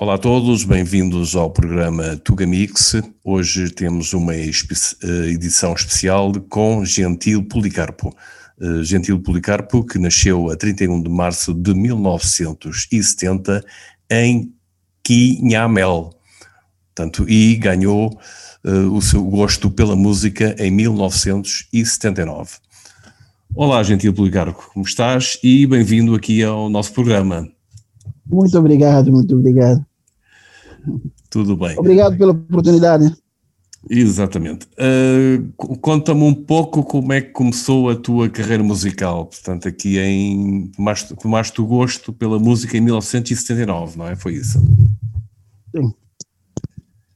Olá a todos, bem-vindos ao programa Tugamix. Hoje temos uma eh, edição especial com Gentil Policarpo. Eh, Gentil Policarpo, que nasceu a 31 de março de 1970 em Quinhamel. Portanto, e ganhou uh, o seu gosto pela música em 1979. Olá, Gentil Policarpo, como estás? E bem-vindo aqui ao nosso programa. Muito obrigado, muito obrigado. Tudo bem. Obrigado pela oportunidade. Exatamente. Uh, Conta-me um pouco como é que começou a tua carreira musical. Portanto, aqui em. Tomaste, tomaste o gosto pela música em 1979, não é? Foi isso? Sim.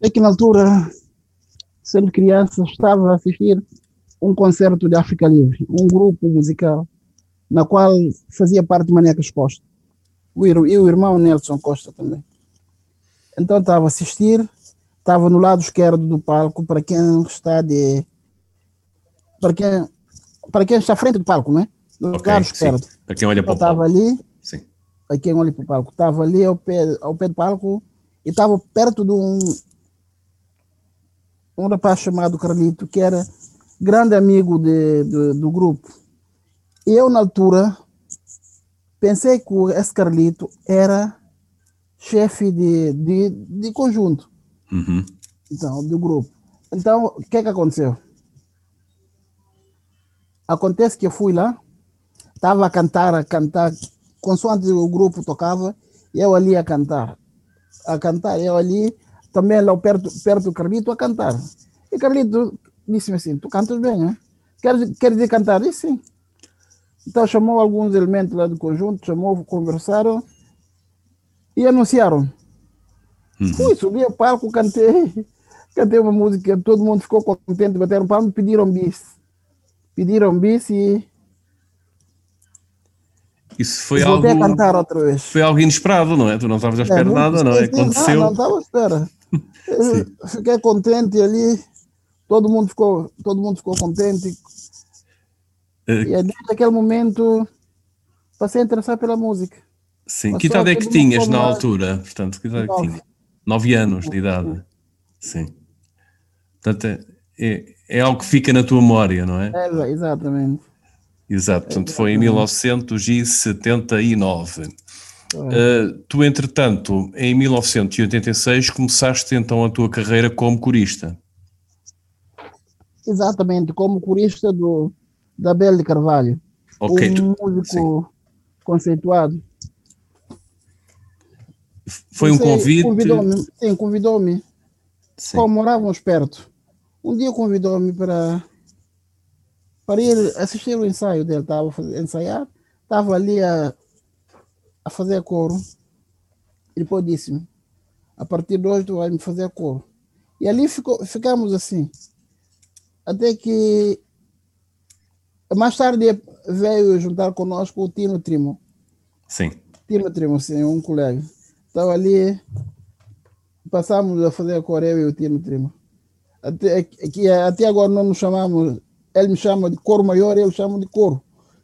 É que na altura, sendo criança, estava a assistir um concerto de África Livre, um grupo musical, na qual fazia parte de Manecas Costa. E o irmão Nelson Costa também. Então estava a assistir, estava no lado esquerdo do palco, para quem está de. Para quem, para quem está à frente do palco, não é? No okay, lado esquerdo. Para quem olha para o palco. Estava ali. Sim. Para quem olha para o palco. Estava ali ao pé, ao pé do palco e estava perto de um. Um rapaz chamado Carlito, que era grande amigo de, de, do grupo. Eu, na altura, pensei que esse Carlito era chefe de, de, de conjunto, uhum. então, do grupo. Então, o que é que aconteceu? Acontece que eu fui lá, estava a cantar, a cantar, consoante o grupo tocava, eu ali a cantar, a cantar, eu ali, também lá perto, perto do Carlito a cantar. E Carlito disse-me assim, tu cantas bem, né? Queres, queres ir cantar? Disse sim. Então chamou alguns elementos lá do conjunto, chamou, conversaram, e anunciaram. Uhum. Fui, subi ao palco, cantei, cantei uma música, todo mundo ficou contente, bateram palmas e pediram bis. Pediram bis e. Isso foi algo. a cantar outra vez. Foi algo inesperado, não é? Tu não estavas à espera de é, nada, não é? Aconteceu. Não, não estava à espera. Fiquei contente ali, todo mundo ficou, todo mundo ficou contente. Uh, e desde aquele momento passei a interessar pela música. Sim, que idade é que tinhas na altura? Portanto, que idade é que tinhas? Nove anos de idade. Sim. Portanto, é, é, é, algo que fica na tua memória, não é? É, exatamente. Exato, portanto foi em 1979. Uh, tu, entretanto, em 1986 começaste então a tua carreira como corista. Exatamente, como corista do, da Bela de Carvalho. Ok. Um músico Sim. conceituado. Foi um convite? Convidou-me, sim, convidou-me. Como morávamos perto. Um dia convidou-me para, para ir assistir o ensaio dele. Estava a ensaiar, estava ali a, a fazer coro. E depois disse-me: a partir de hoje tu vais me fazer coro. E ali ficou, ficamos assim. Até que mais tarde veio juntar conosco o Tino Trimo. Sim. Tino Trimo, sim, um colega. Estava ali, passamos a fazer a Coreia e o Tino Trimo. Até, que, até agora não nos chamamos, ele me chama de coro maior, eu chamo de coro.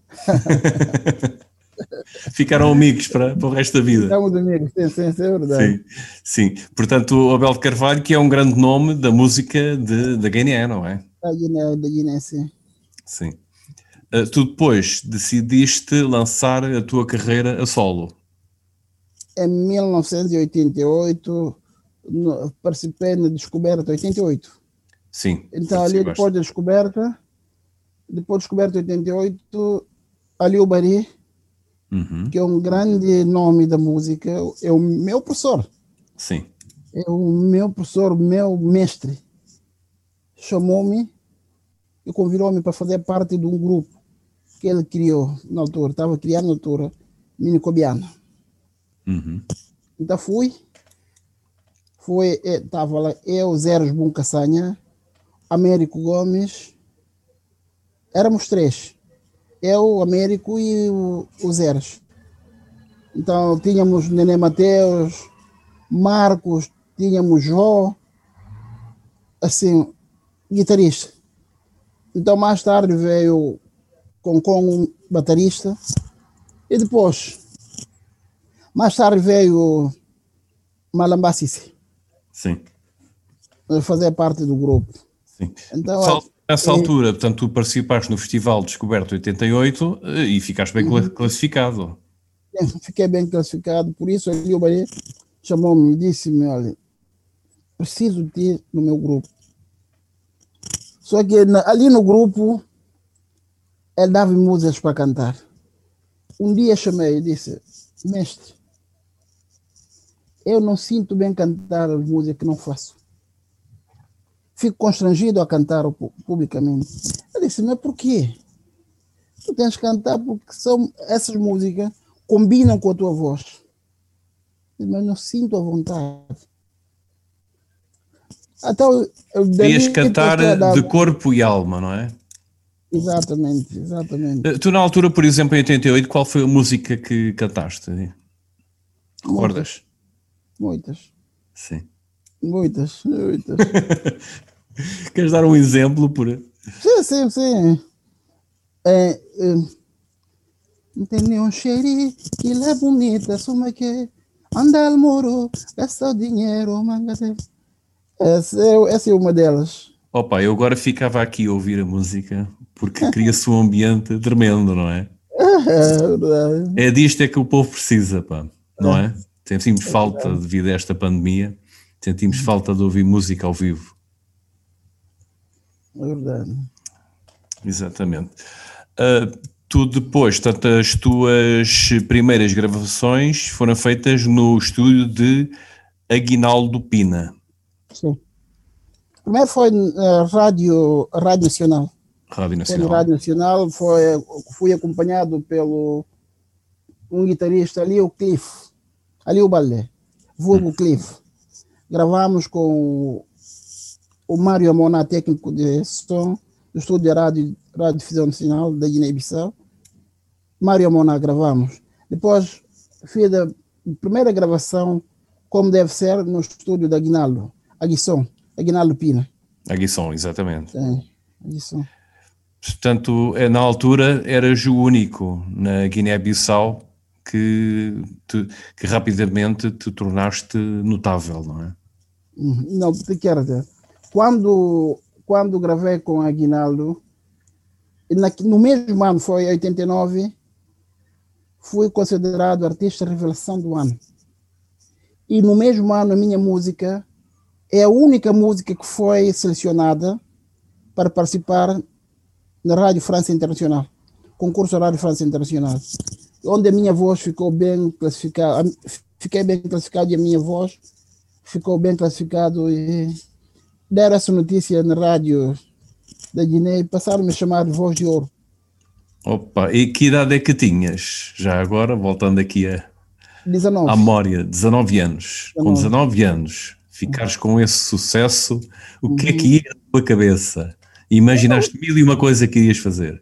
Ficaram amigos para, para o resto da vida. Ficamos amigos, sim, sim, é verdade. Sim, sim. Portanto, o Abel de Carvalho, que é um grande nome da música de, da Guiné, não é? Da Guiné, da Guiné, sim. Sim. Uh, tu depois decidiste lançar a tua carreira a solo em 1988, no, participei na descoberta 88. Sim. Então, ali depois da descoberta, depois da descoberta 88, ali o Bari, uhum. que é um grande nome da música, é o meu professor. Sim. É o meu professor, meu mestre. Chamou-me e convidou-me para fazer parte de um grupo que ele criou na altura, estava criando na altura, Minicobiana. Uhum. Então fui. Foi, estava lá eu, Zeros Buncaçanha, Américo Gomes. Éramos três. Eu, Américo e o, o Zeros. Então tínhamos Nenê Mateus, Marcos, tínhamos Jó, assim, guitarrista. Então mais tarde veio um baterista e depois mais tarde veio Malambasisi. Sim. Fazer parte do grupo. Sim. Então, Sal, nessa é, altura, portanto, tu participaste no Festival Descoberto 88 eh, e ficaste bem uhum. classificado. Fiquei bem classificado, por isso ali o Bahia chamou-me e disse-me, olha, preciso de ti no meu grupo. Só que ali no grupo, ele dava músicas para cantar. Um dia chamei e disse, mestre, eu não sinto bem cantar as músicas que não faço. Fico constrangido a cantar publicamente. Eu disse, mas por quê? Tu tens que cantar porque são essas músicas combinam com a tua voz. Mas não sinto a vontade. Então, Querias cantar de corpo e alma, não é? Exatamente, exatamente. Eh, tu, na altura, por exemplo, em 88, qual foi a música que cantaste? Recordas? Muitas. Sim. Muitas, muitas. Queres dar um exemplo por. Sim, sim, sim. É, é, não tem nenhum cheiro que é bonita, suma que anda al moro, gasta o dinheiro, manga essa é, essa é uma delas. Opa, eu agora ficava aqui a ouvir a música porque cria-se um ambiente tremendo, não é? É, é disto é que o povo precisa, pá, não é? Sentimos é falta devido a esta pandemia, sentimos falta de ouvir música ao vivo. É verdade. Exatamente. Uh, tu depois, portanto, as tuas primeiras gravações foram feitas no estúdio de Aguinaldo Pina. Sim. Primeiro foi uh, Rádio, Rádio Nacional. Rádio Nacional. Foi Rádio Nacional, foi, fui acompanhado pelo um guitarrista ali, o Cliff, ali o Balé, vulgo. Cliff. Gravamos com o Mário Amona, técnico de som do estúdio de rádio, rádio Difusão Nacional da Guiné-Bissau. Mário Amona gravamos. Depois fiz a primeira gravação, como deve ser, no estúdio da Guinaldo. Aguisson, Aguinaldo Pina. Aguisson, exatamente. É, Aguisson. Portanto, na altura eras o único na Guiné-Bissau que, te, que rapidamente te tornaste notável, não é? Uhum. Não, quero dizer, quando, quando gravei com Aguinaldo, no mesmo ano, foi 89, fui considerado artista revelação do ano. E no mesmo ano, a minha música é a única música que foi selecionada para participar na Rádio França Internacional, concurso Rádio França Internacional, onde a minha voz ficou bem classificada, fiquei bem classificado e a minha voz ficou bem classificado e deram essa notícia na rádio da Guiné e passaram -me a chamar de voz de ouro. Opa, e que idade é que tinhas? Já agora, voltando aqui a, 19. à memória, 19 anos. 19. Com 19 anos, ficares com esse sucesso, o que é que ia na tua cabeça? Imaginaste mil e uma coisa que irias fazer?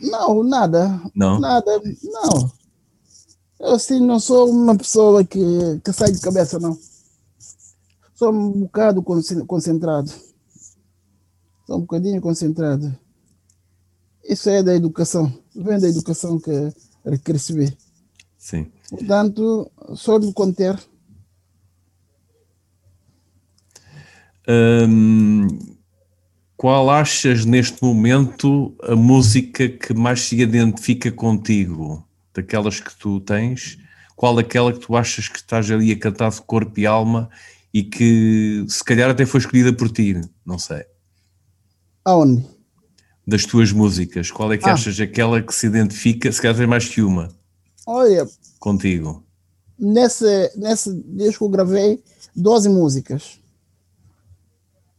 Não, nada. Não? Nada, não. Eu assim não sou uma pessoa que, que sai de cabeça, não. Sou um bocado concentrado. Sou um bocadinho concentrado. Isso é da educação. Vem da educação que recebi. Sim. Portanto, só de conter qual achas neste momento a música que mais se identifica contigo? Daquelas que tu tens, qual aquela que tu achas que estás ali a cantar de corpo e alma e que se calhar até foi escolhida por ti? Não sei. Aonde? Das tuas músicas, qual é que ah. achas aquela que se identifica, se calhar tem mais que uma? Olha. Contigo. Nesse, nesse disco eu gravei 12 músicas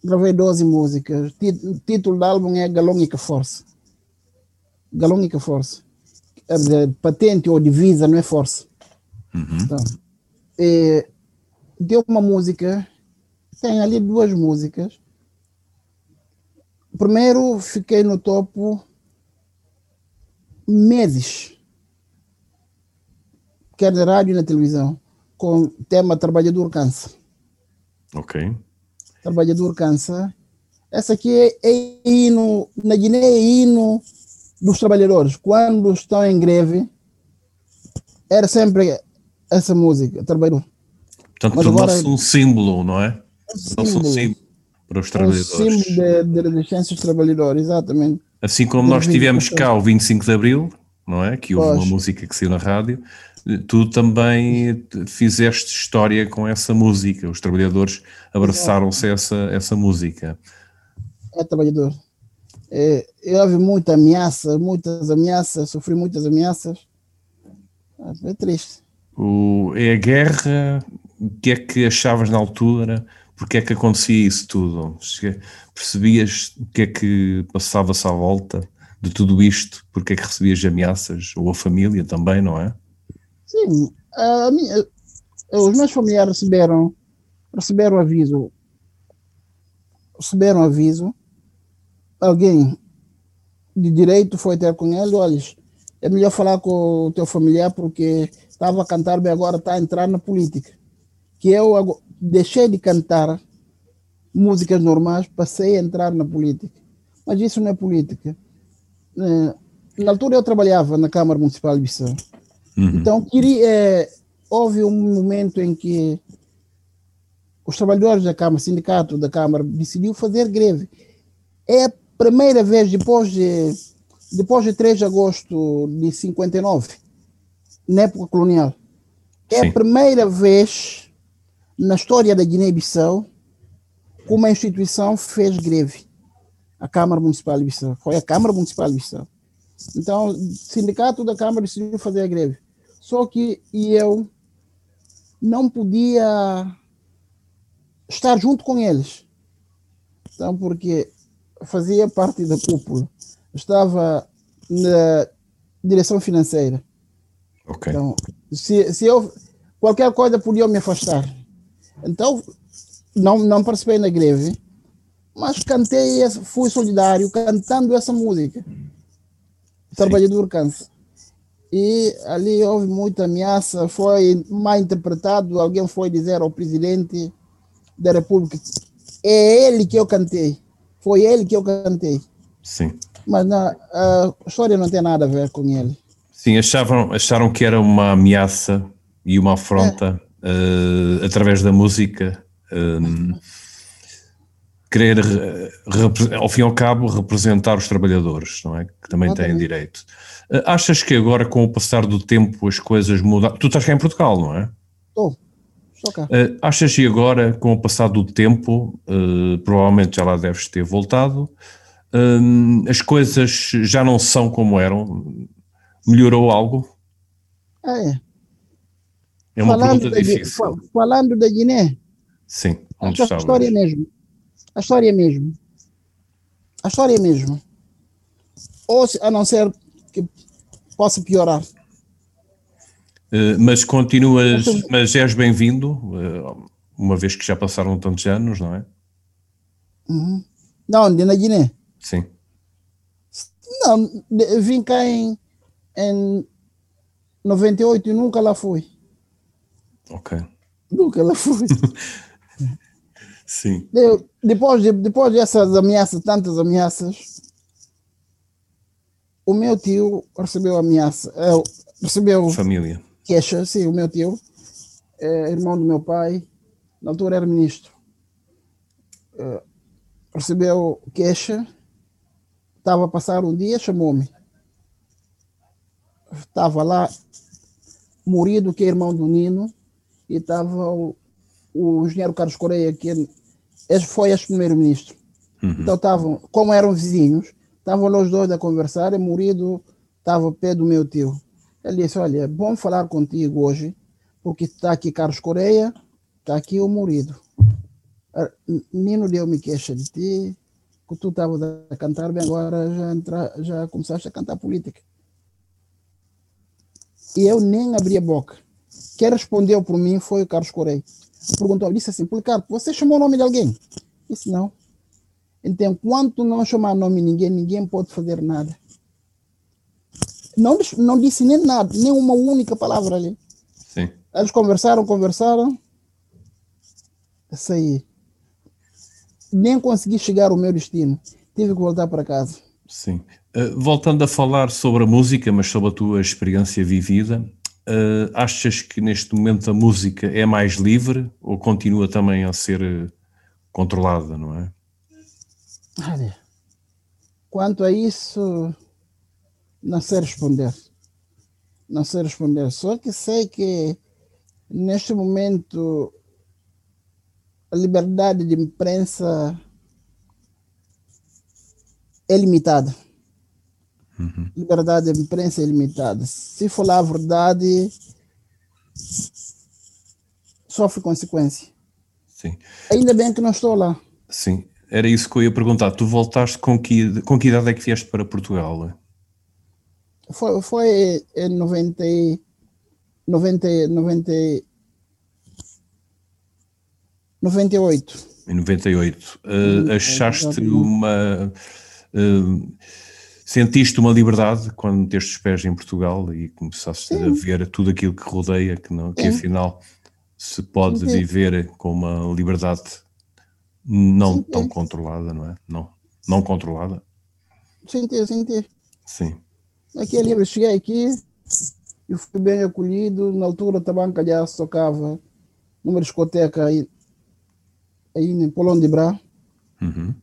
gravei 12 músicas. O título do álbum é Galônica Força. Galônica Força. É patente ou divisa, não é força. Uhum. Então, é, deu uma música, tem ali duas músicas. Primeiro, fiquei no topo meses, quer na rádio e na televisão, com o tema Trabalhador Cansa. Ok trabalhador cansa. Essa aqui é, é hino, na Guiné é hino dos trabalhadores. Quando estão em greve, era sempre essa música, trabalhador. Portanto, tornou-se um símbolo, não é? Tornou-se um símbolo para os trabalhadores. Um símbolo de, de resistência dos trabalhadores, exatamente. Assim como nós tivemos cá o 25 de Abril, não é? Que houve pois. uma música que saiu na rádio, tu também fizeste história com essa música. Os trabalhadores abraçaram-se a essa, essa música. É trabalhador. É, houve muita ameaça, muitas ameaças, sofri muitas ameaças. É triste. O, é a guerra, o que é que achavas na altura? Porque é que acontecia isso tudo? Percebias o que é que passava-se à volta de tudo isto? Porque é que recebias ameaças? Ou a família também, não é? Sim, a minha, os meus familiares receberam, receberam aviso. Receberam aviso. Alguém de direito foi ter com ele, olha, é melhor falar com o teu familiar porque estava a cantar bem agora está a entrar na política. Que eu deixei de cantar músicas normais, passei a entrar na política. Mas isso não é política. É, na altura eu trabalhava na Câmara Municipal de Bissau. Uhum. Então, queria, é, houve um momento em que os trabalhadores da Câmara, o sindicato da Câmara, decidiu fazer greve. É a primeira vez depois de, depois de 3 de agosto de 59, na época colonial. É Sim. a primeira vez na história da Guiné-Bissau que uma instituição fez greve. A Câmara Municipal de Bissau. Foi a Câmara Municipal de Bissau. Então, o sindicato da Câmara decidiu fazer a greve. Só que eu não podia estar junto com eles. Então, porque fazia parte da cúpula. Estava na direção financeira. Ok. Então, se, se eu qualquer coisa podia me afastar. Então, não, não participei na greve, mas cantei, fui solidário cantando essa música. Trabalhador cansa e ali houve muita ameaça, foi mal interpretado, alguém foi dizer ao presidente da República, é ele que eu cantei, foi ele que eu cantei. Sim. Mas não, a história não tem nada a ver com ele. Sim, achavam, acharam que era uma ameaça e uma afronta é. uh, através da música. Uh, querer, ao fim e ao cabo, representar os trabalhadores, não é? Que também têm direito. Eh, achas que agora, com o passar do tempo, as coisas mudam? Tu estás cá em Portugal, não é? Estou. Estou cá. Uh, achas que agora, com o passar do tempo, provavelmente já lá deves ter voltado, as coisas já não são como eram? Melhorou algo? É. É uma falando pergunta difícil. falando da Guiné. Sim, onde a história mesmo. A história mesmo. A história mesmo. Ou a não ser que possa piorar. Uh, mas continuas, mas és bem-vindo, uh, uma vez que já passaram tantos anos, não é? Uhum. Não, de na Guiné? Sim. Não, de, vim cá em, em 98 e nunca lá fui. Ok. Nunca lá fui. Sim. De, depois, de, depois dessas ameaças, tantas ameaças, o meu tio recebeu ameaça, é, recebeu família. queixa, sim, o meu tio, é, irmão do meu pai, na altura era ministro, é, recebeu queixa, estava a passar um dia, chamou-me, estava lá, Murido, que é irmão do Nino, e estava o, o engenheiro Carlos Correia, que é, foi ex-primeiro-ministro. Uhum. Então estavam, como eram vizinhos, Estavam os dois a conversar e Murido estava pé do meu tio. Ele disse: Olha, é bom falar contigo hoje, porque está aqui Carlos Correia, está aqui o Murido. Ah, Nino deu-me queixa de ti, que tu estavas a cantar bem, agora já, entra, já começaste a cantar política. E eu nem abri a boca. Quem respondeu por mim foi o Carlos Correia. Perguntou, disse assim, Policarpo, você chamou o nome de alguém? Disse, não. Então, enquanto não chamar nome de ninguém, ninguém pode fazer nada. Não, não disse nem nada, nem uma única palavra ali. Sim. Eles conversaram, conversaram. Saí. Nem consegui chegar ao meu destino. Tive que voltar para casa. Sim. Uh, voltando a falar sobre a música, mas sobre a tua experiência vivida, uh, achas que neste momento a música é mais livre ou continua também a ser eh, controlada, não é? Olha, quanto a isso, não sei responder. Não sei responder. Só que sei que neste momento a liberdade de imprensa é limitada. Uhum. Liberdade de imprensa é limitada. Se falar a verdade, sofre consequência. Sim. Ainda bem que não estou lá. Sim, era isso que eu ia perguntar. Tu voltaste com que, com que idade é que vieste para Portugal? Foi, foi em 90, 90, 90, 98. Em 98. Uh, achaste uma. Uh, sentiste uma liberdade quando meteste os pés em Portugal e começaste Sim. a ver tudo aquilo que rodeia, que, não, que afinal se pode Sim. viver com uma liberdade não Sim. tão controlada, não é? Não, não controlada. Senti, senti. Sim. Aqui é livre, cheguei aqui e fui bem acolhido. Na altura banca já tocava numa discoteca aí, aí em Polão de Bra. Uhum.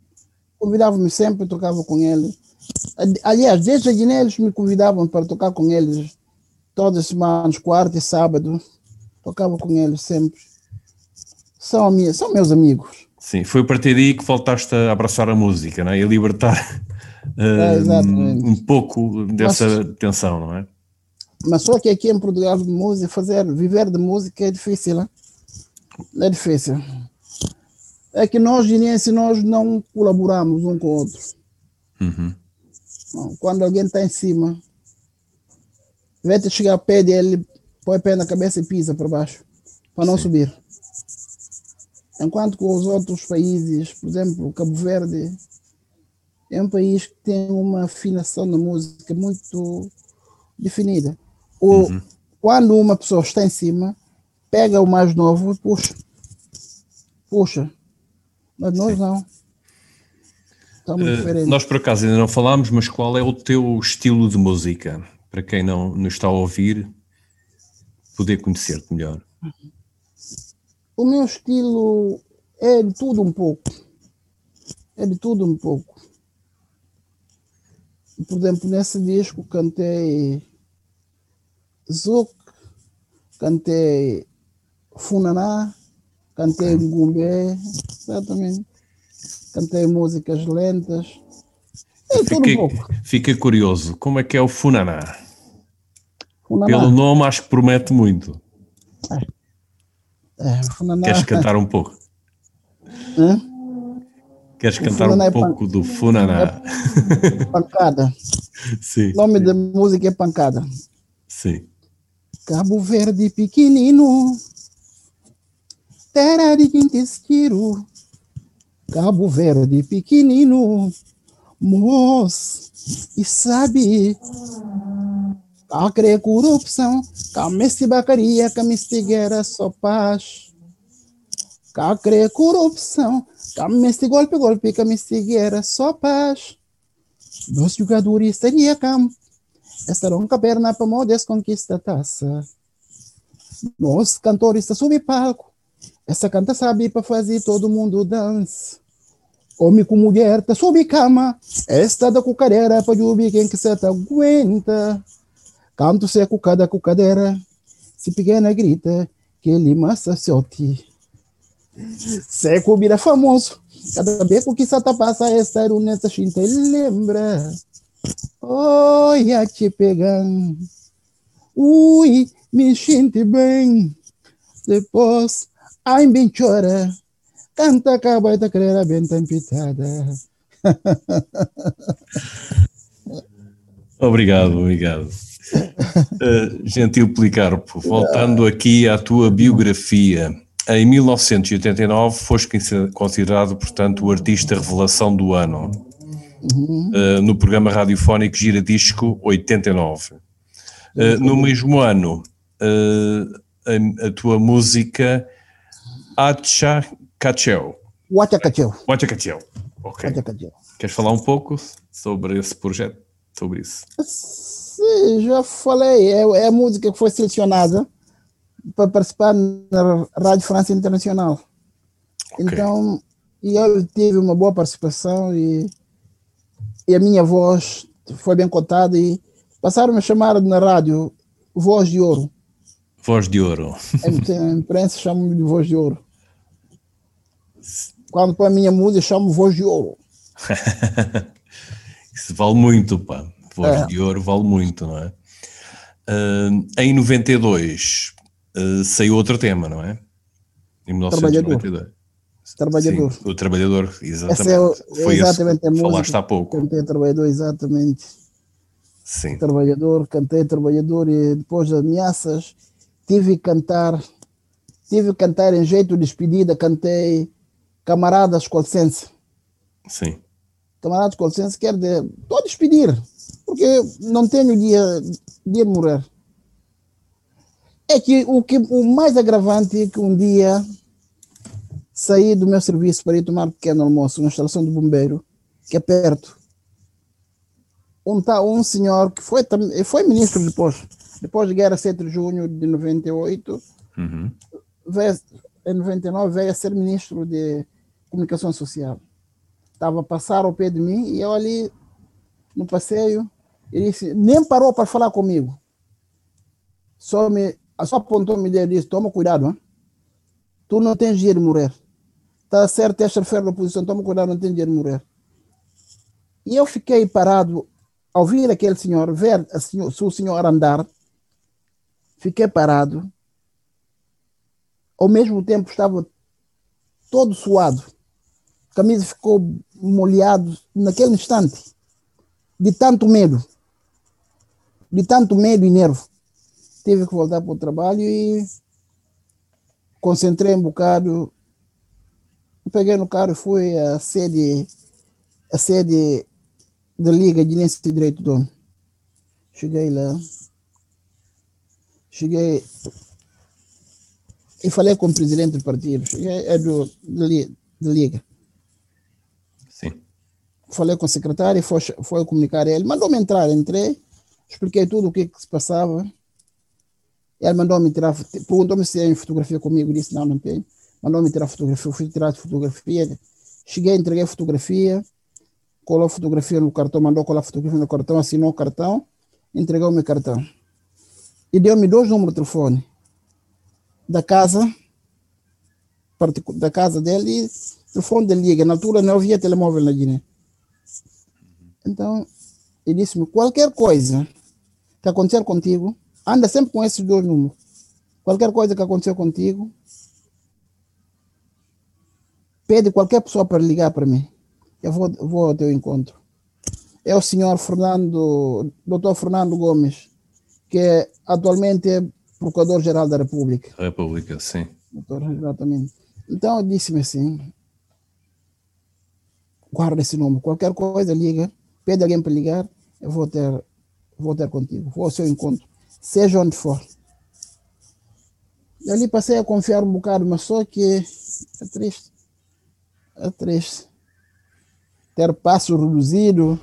Convidava-me sempre, tocava com ele. Aliás, desde a Guiné eles me convidavam para tocar com eles todas as semanas, quarta e sábado. Tocava com eles sempre. São, minhas, são meus amigos. Sim, foi a partir daí que voltaste a abraçar a música não é? e a libertar é, um, um pouco dessa mas, tensão, não é? Mas só que aqui em Portugal, música, fazer, viver de música é difícil, né? é difícil. É que nós, guineenses, nós não colaboramos um com o outro. Uhum. Quando alguém está em cima, vai te chegar ao pé dele, põe o pé na cabeça e pisa para baixo, para não Sim. subir. Enquanto que os outros países, por exemplo, Cabo Verde, é um país que tem uma afinação na música muito definida. O, uhum. Quando uma pessoa está em cima, pega o mais novo e puxa. Puxa. Mas nós Sim. não. Uh, nós por acaso ainda não falámos, mas qual é o teu estilo de música? Para quem não, não está a ouvir, poder conhecer-te melhor. O meu estilo é de tudo um pouco. É de tudo um pouco. Por exemplo, nesse disco cantei Zouk, cantei Funaná, cantei Ngumbé, exatamente cantei músicas lentas. É fiquei, um fiquei curioso, como é que é o Funaná? Funaná. Pelo nome acho que promete muito. É, Funaná. Queres cantar um pouco? Hã? Queres cantar um é pouco pan... do Funaná? É pancada. Sim. O nome da música é Pancada. Sim. Cabo Verde pequenino, terra de quintesquiro, Cabo Verde pequenino, moço, e sabe, crê corrupção, cá meste bacaria, cá meste guerra, só paz. Cá crê corrupção, cá meste golpe, golpe, cá meste guerra, só paz. Dois jogadores seria campo, estarão com a perna para modas conquista taça. Nós, cantores, subir palco, essa canta sabe para fazer todo mundo dança. Homem com mulher tá sob cama, esta da cucadeira para ouvir quem que se tá aguenta. Canto se cucada cucadeira, se pequena grita que ele massa. Se comida famoso, cada vez que se tá passa esta era nessa chinta lembra. Olha te pegando, ui, me sente bem. Depois, ai bem chora. Canta cabaita crera bem tempitada. Obrigado, obrigado. Uh, gentil Policarpo, voltando aqui à tua biografia. Em 1989 foste considerado, portanto, o artista revelação do ano uhum. uh, no programa radiofónico Gira Disco 89. Uh, eh, no mesmo ano, a, a, tua música Acha Cacheu. Huacha Cacheu. Huacha Cacheu. Ok. Queres falar um pouco sobre esse projeto? sobre isso. Sim, já falei. É, é a música que foi selecionada para participar na Rádio França Internacional. Okay. Então, e eu tive uma boa participação e, e a minha voz foi bem cotada e passaram a chamar na rádio Voz de Ouro. Voz de Ouro. A imprensa chama-me de Voz de Ouro. Quando põe a minha música, chamo Voz de Ouro. Isso vale muito, pá. Voz é. de Ouro vale muito, não é? Uh, em 92 uh, saiu outro tema, não é? Em 1992. Trabalhador. Sim, o Trabalhador, exatamente. É o, Foi exatamente esse, a música. Falaste há pouco. Cantei Trabalhador, exatamente. Sim. Trabalhador, cantei Trabalhador e depois das ameaças tive que cantar, tive que cantar em jeito de despedida, cantei Camaradas licença. Sim. Camaradas licença quer dizer, estou a despedir, porque não tenho dia, dia de morrer. É que o, que o mais agravante é que um dia saí do meu serviço para ir tomar um pequeno almoço na instalação do bombeiro, que é perto. Um, tá, um senhor que foi, foi ministro depois, depois da guerra 7 de junho de 98, uhum. veio, em 99 veio a ser ministro de comunicação social. Estava a passar ao pé de mim e eu ali no passeio, ele disse, nem parou para falar comigo. Só, me, só apontou-me e disse, toma cuidado, hein? tu não tens dinheiro de morrer. Está certo, esta feira da oposição, toma cuidado, não tens dinheiro de morrer. E eu fiquei parado ao ver aquele senhor, ver senhor, o senhor andar, fiquei parado. Ao mesmo tempo estava todo suado. A camisa ficou molhado naquele instante. De tanto medo. De tanto medo e nervo. Tive que voltar para o trabalho e concentrei um bocado. Peguei no carro e fui à sede, à sede da Liga de de Direito do Homem. Cheguei lá. Cheguei e falei com o presidente do partido. Cheguei, é do, da Liga. Falei com o secretário e foi, foi comunicar a ele. Mandou-me entrar, entrei, expliquei tudo o que, que se passava. Ele mandou-me tirar, perguntou-me se tem fotografia comigo, disse não, não tenho. Mandou-me tirar fotografia, fui tirar fotografia. Cheguei, entreguei a fotografia colou a fotografia no cartão, mandou colar a fotografia no cartão, assinou o cartão, entregou o meu cartão. E deu-me dois números de telefone da casa, da casa dele, e telefone de liga. Na altura não havia telemóvel na Guiné. Então, ele disse-me: qualquer coisa que acontecer contigo, anda sempre com esses dois números. Qualquer coisa que acontecer contigo, pede qualquer pessoa para ligar para mim eu vou, vou ao teu encontro. É o senhor Fernando, doutor Fernando Gomes, que é, atualmente é Procurador-Geral da República. República, sim. Doutor, exatamente. Então, disse-me assim, guarda esse número, qualquer coisa liga, pede alguém para ligar, eu vou ter, vou ter contigo, vou ao seu encontro, seja onde for. E ali passei a confiar um bocado, mas só que é triste. É triste ter passo reduzido,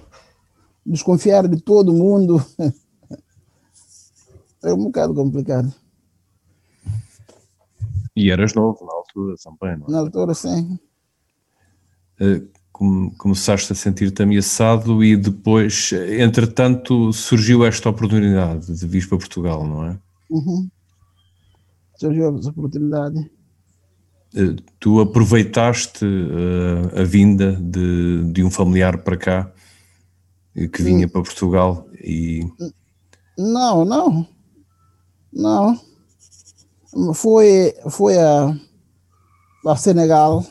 desconfiar de todo mundo. é um bocado complicado. E eras novo na altura também, não é? Na altura, sim. Começaste a sentir-te ameaçado e depois, entretanto, surgiu esta oportunidade de vir para Portugal, não é? Uhum. Surgiu essa oportunidade. Eh, tu aproveitaste uh, a vinda de, de um familiar para cá eh, que vinha para Portugal e não não não foi foi a, a Senegal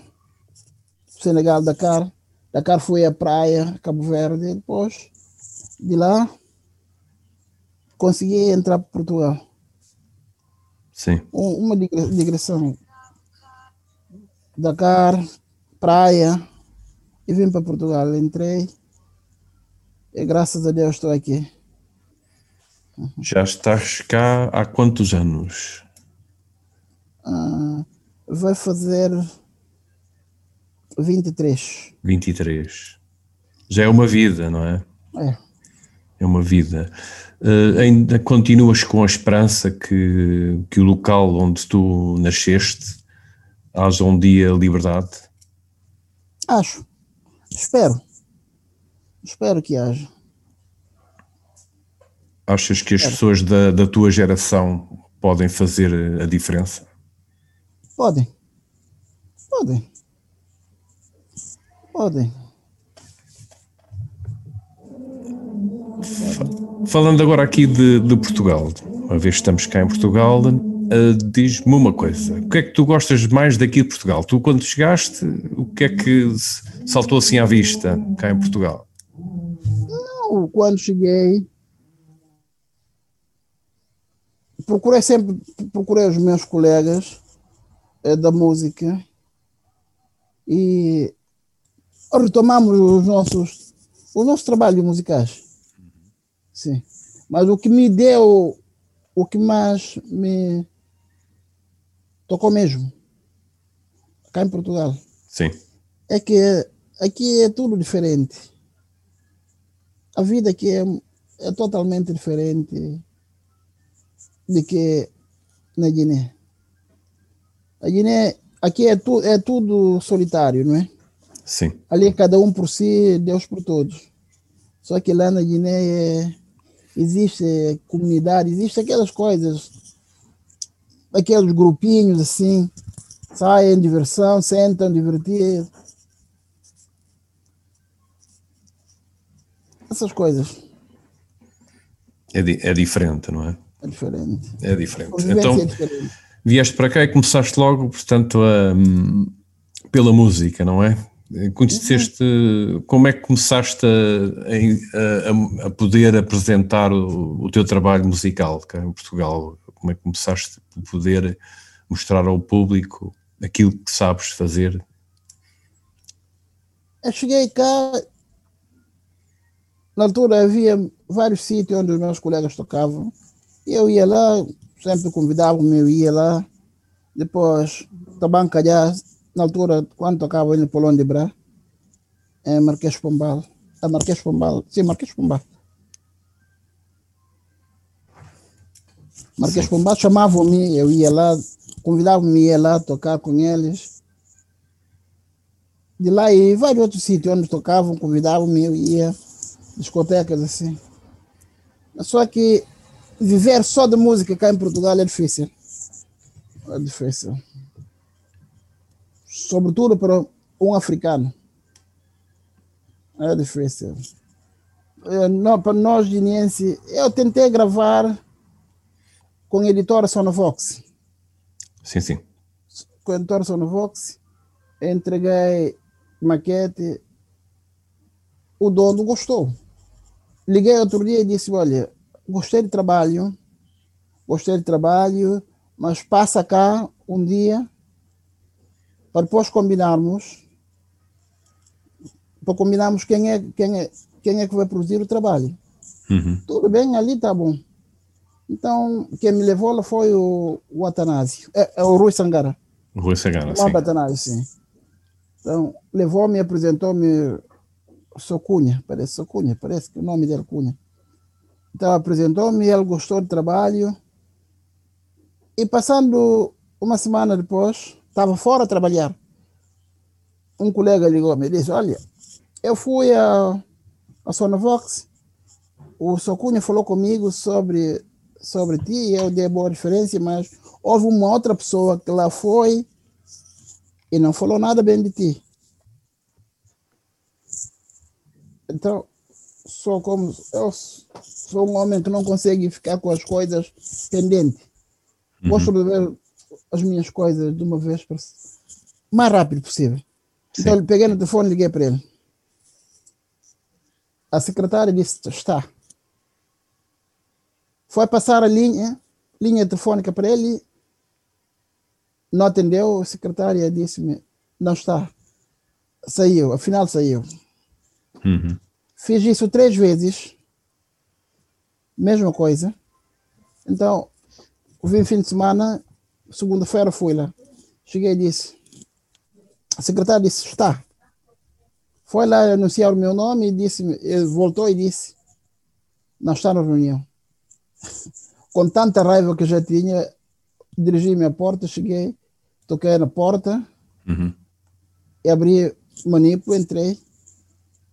Senegal Dakar Dakar foi a praia Cabo Verde depois de lá consegui entrar para Portugal sim uma digressão Dakar, praia, e vim para Portugal. Entrei e graças a Deus estou aqui. Já estás cá há quantos anos? Ah, vai fazer 23. 23. Já é uma vida, não é? É. é uma vida. Uh, ainda continuas com a esperança que, que o local onde tu nasceste haja um dia liberdade? Acho. Espero. Espero que haja. Achas que as pessoas da, da tua geração podem fazer a diferença? Podem. Podem. Podem. Falando agora aqui de, de Portugal, uma vez que estamos cá em Portugal, uh, diz-me uma coisa: o que é que tu gostas mais daqui de Portugal? Tu, quando chegaste, o que é que saltou assim à vista cá em Portugal? Não, quando cheguei, procurei sempre procurei os meus colegas é, da música e retomamos os nossos os nossos trabalhos musicais sim mas o que me deu o que mais me tocou mesmo cá em Portugal sim é que aqui é tudo diferente a vida aqui é, é totalmente diferente de que na Guiné. A Guiné, aqui é, tu, é tudo solitário, não é? Sim. Ali é cada um por si, Deus por todos. Só que lá na Guiné é, existe comunidade, existe aquelas coisas, aqueles grupinhos assim, saem diversão, sentam, divertir. Essas coisas. É, di é diferente, não é? É diferente. É diferente. Então, é diferente. vieste para cá e começaste logo, portanto, a, pela música, não é? Conheceste, uhum. como é que começaste a, a, a poder apresentar o, o, teu trabalho musical cá em Portugal? Como é que começaste a poder mostrar ao público aquilo que sabes fazer? Eu cheguei cá, na altura havia vários sítios onde os meus colegas tocavam, eu ia lá, sempre convidava-me, eu ia lá. Depois, também calhar, na altura, quando tocava no Polão de Bra, em Marquês Pombal. A Marquês Pombal, sim, Marquês Pombal. Marquês sim. Pombal chamavam-me, eu ia lá, convidavam-me, ia lá tocar com eles. De lá e vários outros sítios onde tocavam, convidavam-me, eu ia, discotecas assim. Só que viver só de música cá em Portugal é difícil. É difícil. Sobretudo para um africano. É difícil. Eu, não, para nós, guineenses, eu tentei gravar com a editora Sonovox. Sim, sim. Com a editora Sonovox, entreguei maquete. O dono gostou. Liguei outro dia e disse: Olha, gostei do trabalho, gostei do trabalho, mas passa cá um dia para depois combinarmos, para combinarmos quem é, quem é, quem é que vai produzir o trabalho. Uhum. Tudo bem, ali está bom. Então, quem me levou lá foi o, o Atanásio, é, é o Rui Sangara. Rui Sangara, sim. O Atanásio, sim. Então, levou-me, apresentou-me Socunha, parece Socunha, parece que o nome dele é Cunha. Então apresentou-me, ele gostou do trabalho. E passando uma semana depois, estava fora a trabalhar. Um colega ligou-me e disse: Olha, eu fui a, a Sonovox, o Socunha falou comigo sobre, sobre ti, eu dei boa referência, mas houve uma outra pessoa que lá foi e não falou nada bem de ti. Então, sou como eu sou um homem que não consegue ficar com as coisas pendentes. Uhum. Gosto de ver as minhas coisas de uma vez para mais rápido possível. Sim. Então peguei no telefone e liguei para ele. A secretária disse: está. Foi passar a linha, linha telefônica para ele, não atendeu, a secretária disse-me: não está. Saiu, afinal saiu. Uhum. Fiz isso três vezes. Mesma coisa. Então, vim fim de semana, segunda-feira fui lá. Cheguei e disse. A secretária disse: está. Foi lá anunciar o meu nome e disse, voltou e disse: Não está na reunião. Com tanta raiva que já tinha, dirigi-me à porta, cheguei, toquei na porta, Uhum. e abri o manipo, entrei,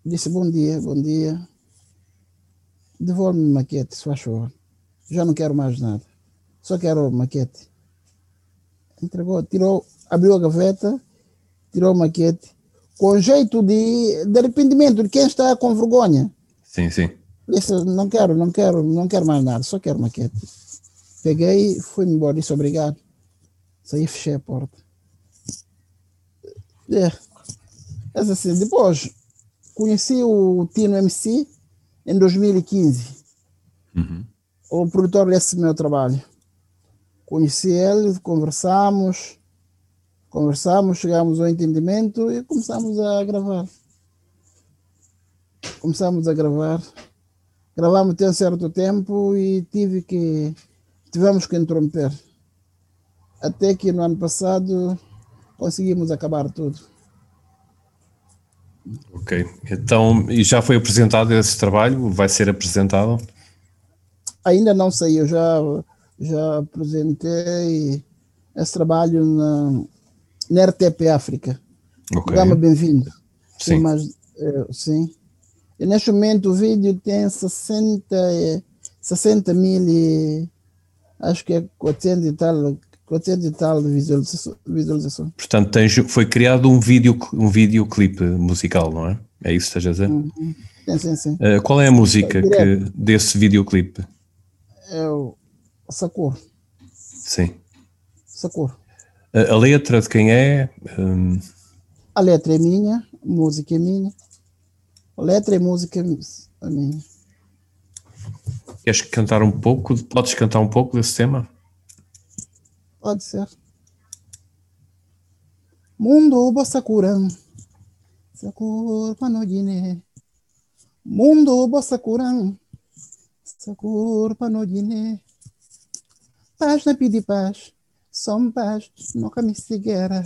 disse bom dia, bom dia. Devolve-me maquete, se faz favor. Já não quero mais nada. Só quero maquete. Entregou, tirou, abriu a gaveta, tirou a maquete, com jeito de, de arrependimento de quem está com vergonha. Sim, sim. Disse, não quero, não quero, não quero mais nada, só quero maquete. Peguei fui-me embora, disse obrigado. Saí e fechei a porta. É. Mas assim, depois conheci o Tino MC em 2015. Uhum. O produtor desse meu trabalho. Conheci ele, conversamos, conversamos, chegamos ao entendimento e começamos a gravar. Começamos a gravar. Gravamos até um certo tempo e tive que tivemos que interromper. Até que no ano passado conseguimos acabar tudo. Ok. Então, e já foi apresentado esse trabalho? Vai ser apresentado? Ainda não saiu, já, já apresentei esse trabalho na, na RTP África. Ok. Programa Bem-vindo. Sim. Tem mais, eh, sim. E neste momento o vídeo tem 60, eh, 60 mil e acho que é 400 e tal, 400 e tal de visualização. Portanto, tens, foi criado um, vídeo, um videoclipe musical, não é? É isso que estás a dizer? Uhum. Sim, sim, sim. Uh, qual é a música É que, desse videoclipe? É Sakura. Sim. Sakura. A, a letra de quem é? Hum, A letra é minha, a música é minha. A letra e música é minha. queres cantar um pouco? Podes cantar um pouco desse tema? Pode ser. Mundo bo Sakura. Sakura panodine. Mundo bo Sakura. Sakura panodine. Paz na pedi paz. Som paz, nunca me seguera.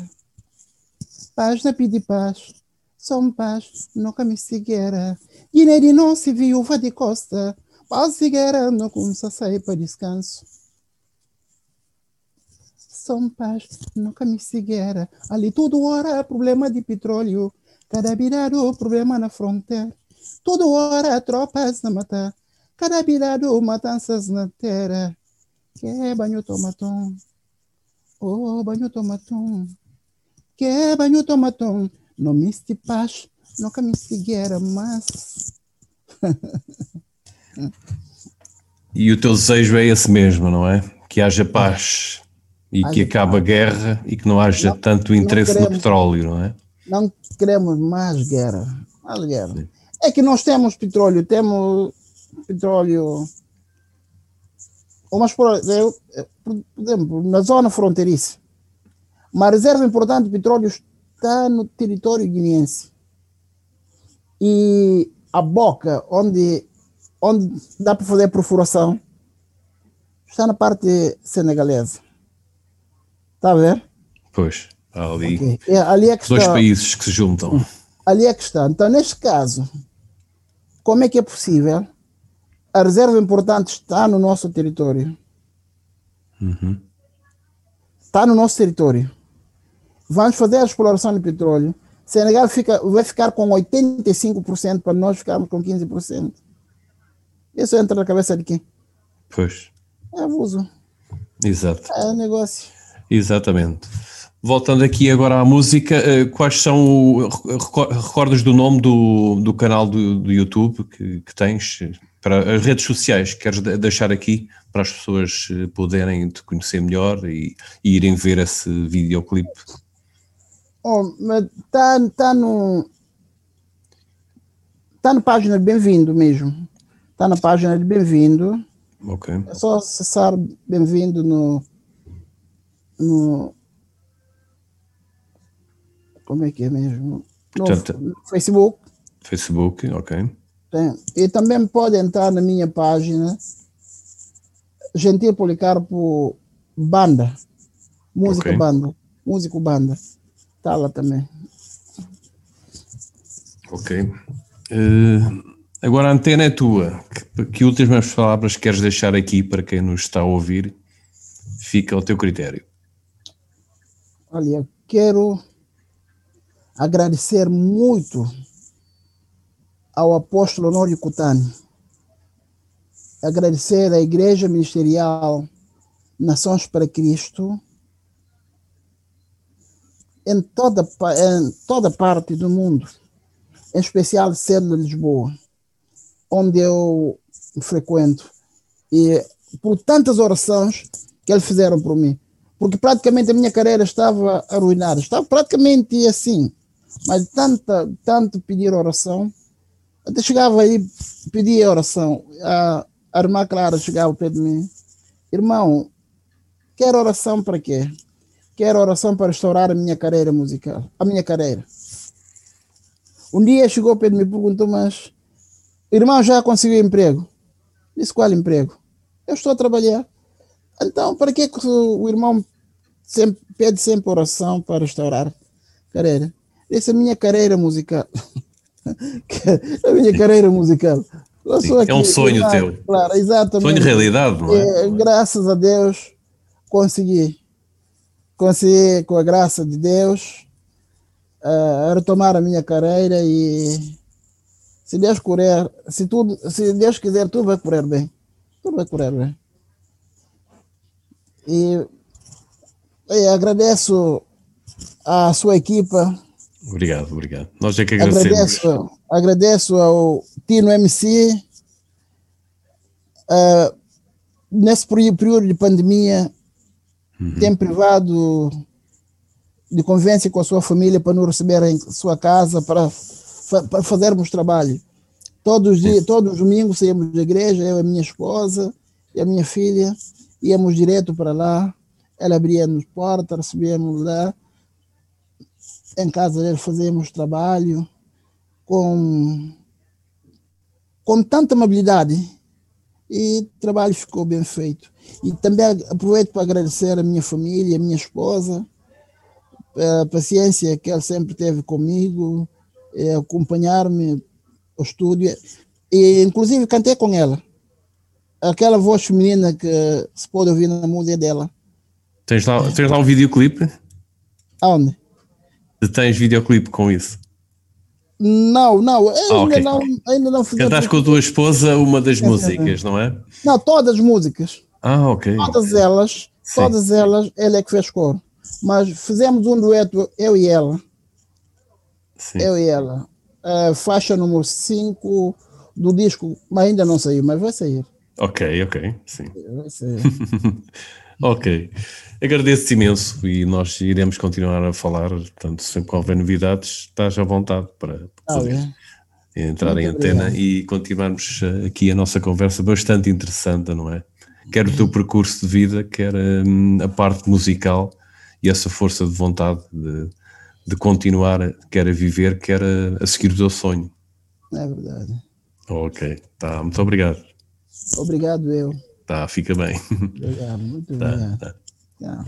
Paz na pedi paz. Som paz, nunca me seguera. Guiné de não se viúva de costa. Paz seguera, não começa a sair para descanso. São paz, nunca me seguera. Ali tudo hora é problema de petróleo. Cada virado problema na fronteira. Tudo hora tropas na mata. Cada virado matanças na terra. Que banho tomatom. Oh, banho tomatom. Que banho tomatom. Não me este paz, nunca me seguera, mas. E o teu desejo é esse mesmo, não é? Que haja paz e que Haja acabe a guerra e que não haja Não- tanto interesse no queremos. petróleo, não é? Não queremos mais guerra. Mais guerra. É que nós temos petróleo, temos petróleo. Mas, por exemplo, na zona fronteiriça, uma reserva importante de petróleo está no território guineense. E a boca onde, onde dá para fazer perfuração está na parte senegalesa. Está a ver? Pois, ali Ok. É, ali é que dois está. países que se juntam. Ali é que está. Então, neste caso, como é que é possível? A reserva importante está no nosso território. Uhum. Está no nosso território. Vamos fazer a exploração de petróleo. Senegal fica, vai ficar com 85% para nós ficarmos com 15%. Isso entra na cabeça de quem? Pois, É abuso. exato. É negócio. Exatamente. Voltando aqui agora à música, eh, quais são, o- reco- recordas do nome do, do canal do, do YouTube que, que tens? Para as redes sociais, queres de- deixar aqui para as pessoas eh, poderem te conhecer melhor e, e irem ver esse videoclipe? Oh, mas tá, no. Tá na página de Bem-vindo mesmo. Tá na página de Bem-vindo. Ok. É só acessar Bem-vindo no. No. Como é que é mesmo? No, Portanto- no Facebook. Facebook, ok. Tem. E também pode entrar na minha página Gentil Policarpo Banda. Música Ok. Banda. Músico Banda. Está lá também. Ok. Eh, Agora a antena é tua. Que, que últimas palavras queres deixar aqui para quem nos está a ouvir? Fica ao teu critério. Olha, quero agradecer muito ao apóstolo Honório Cutani, agradecer à Igreja Ministerial Nações para Cristo, em toda, em toda parte do mundo, em especial sendo Lisboa, onde eu frequento, e por tantas orações que eles fizeram por mim, porque praticamente a minha carreira estava arruinada, estava praticamente assim, mas tanta, tanto pedir oração, até chegava aí, pedia oração, a, a irmã Clara chegava pé de mim, irmão, quer oração para quê? Quero oração para restaurar a minha carreira musical, a minha carreira. Um dia chegou para mim e perguntou, mas irmão já conseguiu emprego? Disse, qual emprego? Eu estou a trabalhar. Então, para que o irmão sempre, pede sempre oração para restaurar a carreira? É a minha carreira musical. a minha carreira musical. Sim, aqui, é um sonho teu. Claro, exatamente. Sonho de realidade, não é? é? Graças a Deus consegui consegui, com a graça de Deus, uh, retomar a minha carreira e se Deus correr, se tudo, se Deus quiser, tudo vai correr bem. Tudo vai correr bem. E, e agradeço à sua equipa. Obrigado, obrigado. Nós é que agradecemos. Agradeço, agradeço ao Tino MC. Uh, nesse período de pandemia, uhum. tem privado de convivência com a sua família para nos receber em sua casa para, para fazermos trabalho. Todos os, dias, todos os domingos saímos da igreja, eu e a minha esposa e a minha filha, íamos direto para lá, ela abria-nos porta, recebíamos lá, em casa dele fazíamos trabalho com, com tanta amabilidade e o trabalho ficou bem feito. E também aproveito para agradecer a minha família, a minha esposa, a paciência que ela sempre teve comigo, acompanhar-me ao estúdio. E, inclusive, cantei com ela. Aquela voz feminina que se pode ouvir na música dela. Tens lá, tens lá um videoclipe? Aonde? Tens videoclipe com isso? Não, não, ah, ainda, okay. não ainda não fiz. Cantaste com a tua esposa uma das músicas, não é? Não, todas as músicas. Ah, ok. Todas elas, Sim. todas elas, ele é que fez coro. Mas fizemos um dueto, eu e ela. Sim. Eu e ela. Uh, faixa número 5 do disco, mas ainda não saiu, mas vai sair. Ok, ok, sim. Vai sair. ok. Agradeço-te imenso e nós iremos continuar a falar, portanto, sempre que houver novidades, estás à vontade para ah, poder é. entrar Muito em antena obrigado. e continuarmos eh, aqui a nossa conversa bastante interessante, não é? Quer o teu percurso de vida, quer hum, a parte musical e essa força de vontade de, de continuar, quer a viver, quer a, a seguir o teu sonho. É verdade. Ok, tá, muito obrigado. Obrigado eu. Tá, fica bem. Obrigado, muito tá, obrigado. Tá. Yeah.